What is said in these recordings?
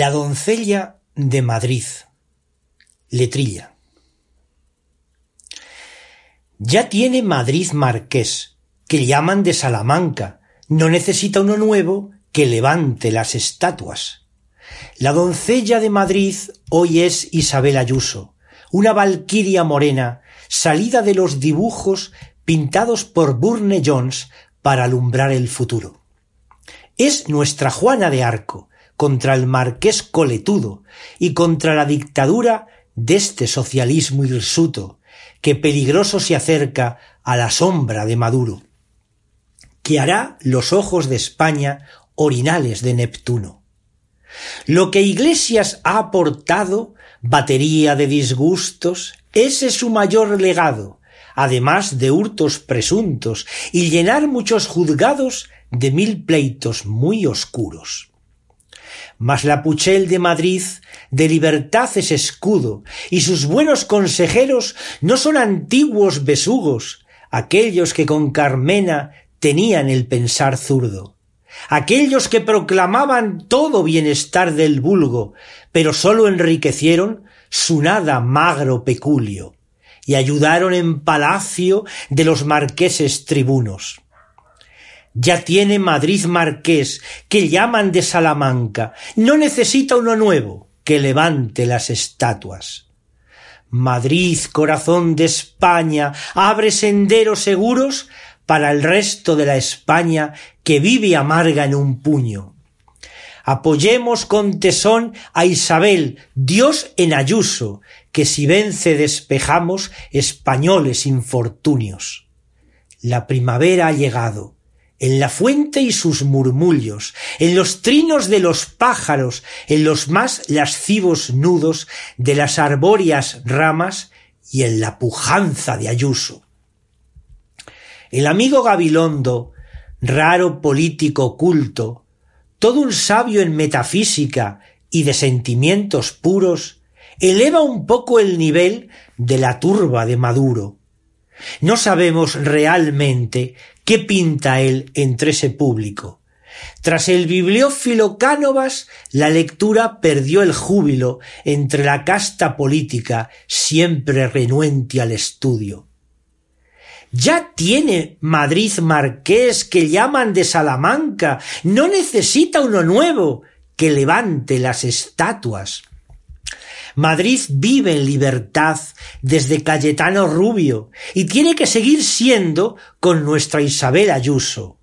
La doncella de Madrid. Letrilla. Ya tiene Madrid marqués, que llaman de Salamanca. No necesita uno nuevo que levante las estatuas. La doncella de Madrid hoy es Isabel Ayuso, una valquiria morena, salida de los dibujos pintados por Burne Jones para alumbrar el futuro. Es nuestra Juana de Arco, contra el marqués coletudo y contra la dictadura de este socialismo hirsuto que peligroso se acerca a la sombra de Maduro, que hará los ojos de España orinales de Neptuno. Lo que Iglesias ha aportado, batería de disgustos, ese es su mayor legado, además de hurtos presuntos y llenar muchos juzgados de mil pleitos muy oscuros. Mas la Puchel de Madrid de libertad es escudo, y sus buenos consejeros no son antiguos besugos, aquellos que con Carmena tenían el pensar zurdo, aquellos que proclamaban todo bienestar del vulgo, pero sólo enriquecieron su nada magro peculio, y ayudaron en palacio de los marqueses tribunos. Ya tiene Madrid marqués, que llaman de Salamanca. No necesita uno nuevo que levante las estatuas. Madrid, corazón de España, abre senderos seguros para el resto de la España que vive amarga en un puño. Apoyemos con tesón a Isabel, Dios en Ayuso, que si vence despejamos españoles infortunios. La primavera ha llegado en la fuente y sus murmullos, en los trinos de los pájaros, en los más lascivos nudos de las arbóreas ramas y en la pujanza de Ayuso. El amigo Gabilondo, raro político culto, todo un sabio en metafísica y de sentimientos puros, eleva un poco el nivel de la turba de Maduro. No sabemos realmente ¿Qué pinta él entre ese público? Tras el bibliófilo Cánovas, la lectura perdió el júbilo entre la casta política, siempre renuente al estudio. Ya tiene Madrid marqués que llaman de Salamanca, no necesita uno nuevo que levante las estatuas. Madrid vive en libertad desde Cayetano Rubio y tiene que seguir siendo con nuestra Isabel Ayuso.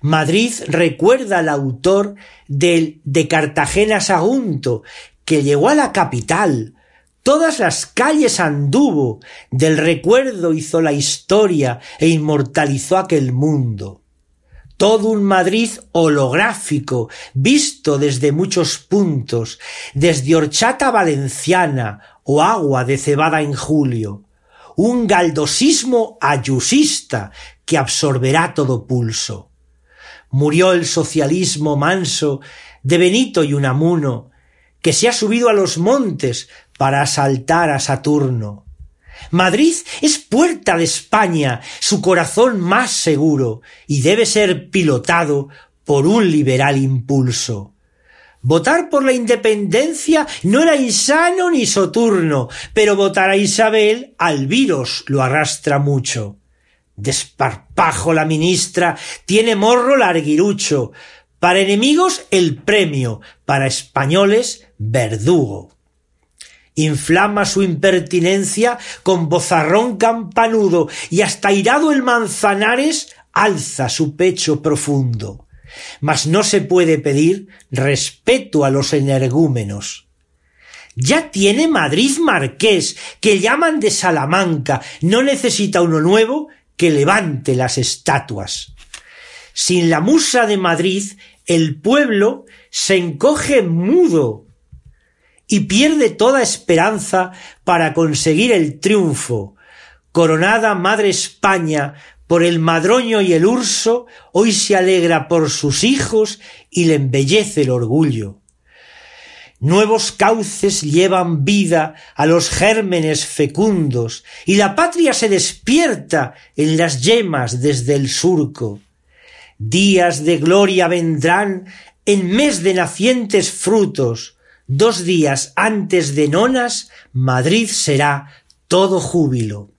Madrid recuerda al autor del de Cartagena Sagunto, que llegó a la capital, todas las calles anduvo, del recuerdo hizo la historia e inmortalizó aquel mundo todo un Madrid holográfico, visto desde muchos puntos, desde horchata valenciana o agua de cebada en julio, un galdosismo ayusista que absorberá todo pulso. Murió el socialismo manso de Benito y Unamuno, que se ha subido a los montes para asaltar a Saturno. Madrid es puerta de España, su corazón más seguro, y debe ser pilotado por un liberal impulso. Votar por la independencia no era insano ni soturno, pero votar a Isabel al virus lo arrastra mucho. Desparpajo la ministra, tiene morro larguirucho. Para enemigos el premio, para españoles verdugo inflama su impertinencia con bozarrón campanudo y hasta irado el Manzanares alza su pecho profundo. Mas no se puede pedir respeto a los energúmenos. Ya tiene Madrid marqués, que llaman de Salamanca, no necesita uno nuevo que levante las estatuas. Sin la musa de Madrid, el pueblo se encoge mudo y pierde toda esperanza para conseguir el triunfo. Coronada Madre España por el madroño y el urso, hoy se alegra por sus hijos y le embellece el orgullo. Nuevos cauces llevan vida a los gérmenes fecundos, y la patria se despierta en las yemas desde el surco. Días de gloria vendrán en mes de nacientes frutos, dos días antes de nonas, Madrid será todo júbilo.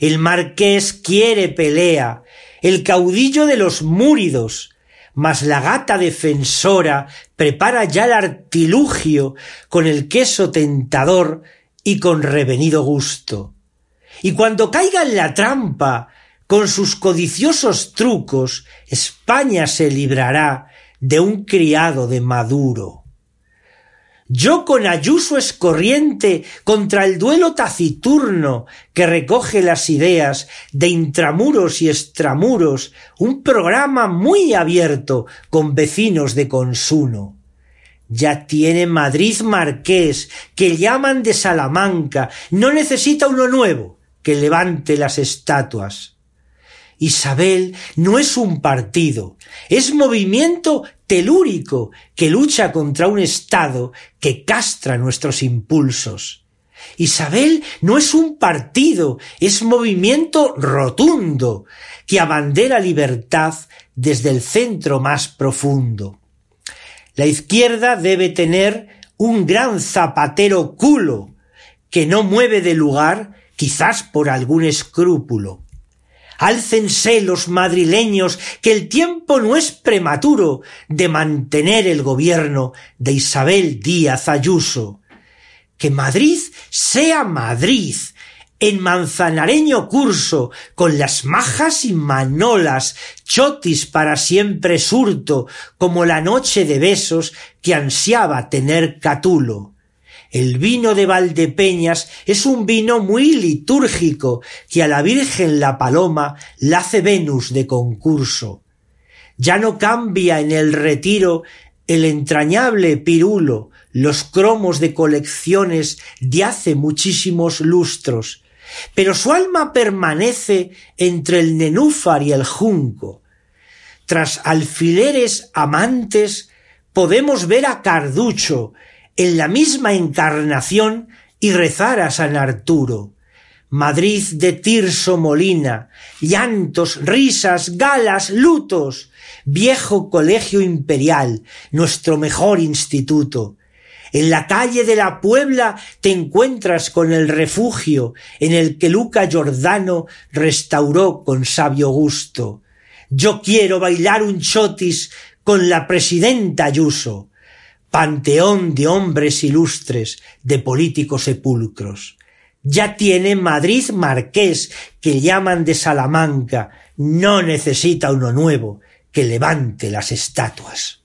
El marqués quiere pelea, el caudillo de los múridos, mas la gata defensora prepara ya el artilugio con el queso tentador y con revenido gusto. Y cuando caiga en la trampa, con sus codiciosos trucos, España se librará de un criado de Maduro. Yo con Ayuso es corriente contra el duelo taciturno que recoge las ideas de intramuros y extramuros, un programa muy abierto con vecinos de consuno. Ya tiene Madrid Marqués, que llaman de Salamanca, no necesita uno nuevo que levante las estatuas. Isabel no es un partido, es movimiento telúrico que lucha contra un Estado que castra nuestros impulsos. Isabel no es un partido, es movimiento rotundo que abandera libertad desde el centro más profundo. La izquierda debe tener un gran zapatero culo que no mueve de lugar quizás por algún escrúpulo. Álcense los madrileños, que el tiempo no es prematuro de mantener el gobierno de Isabel Díaz Ayuso. Que Madrid sea Madrid, en manzanareño curso, con las majas y manolas, chotis para siempre surto, como la noche de besos que ansiaba tener Catulo. El vino de Valdepeñas es un vino muy litúrgico que a la Virgen la Paloma la hace Venus de concurso. Ya no cambia en el retiro el entrañable pirulo, los cromos de colecciones de hace muchísimos lustros, pero su alma permanece entre el nenúfar y el junco. Tras alfileres amantes podemos ver a Carducho, en la misma encarnación y rezar a San Arturo. Madrid de Tirso Molina, llantos, risas, galas, lutos, viejo colegio imperial, nuestro mejor instituto. En la calle de la Puebla te encuentras con el refugio en el que Luca Giordano restauró con sabio gusto. Yo quiero bailar un chotis con la presidenta Ayuso panteón de hombres ilustres, de políticos sepulcros. Ya tiene Madrid Marqués, que llaman de Salamanca, no necesita uno nuevo que levante las estatuas.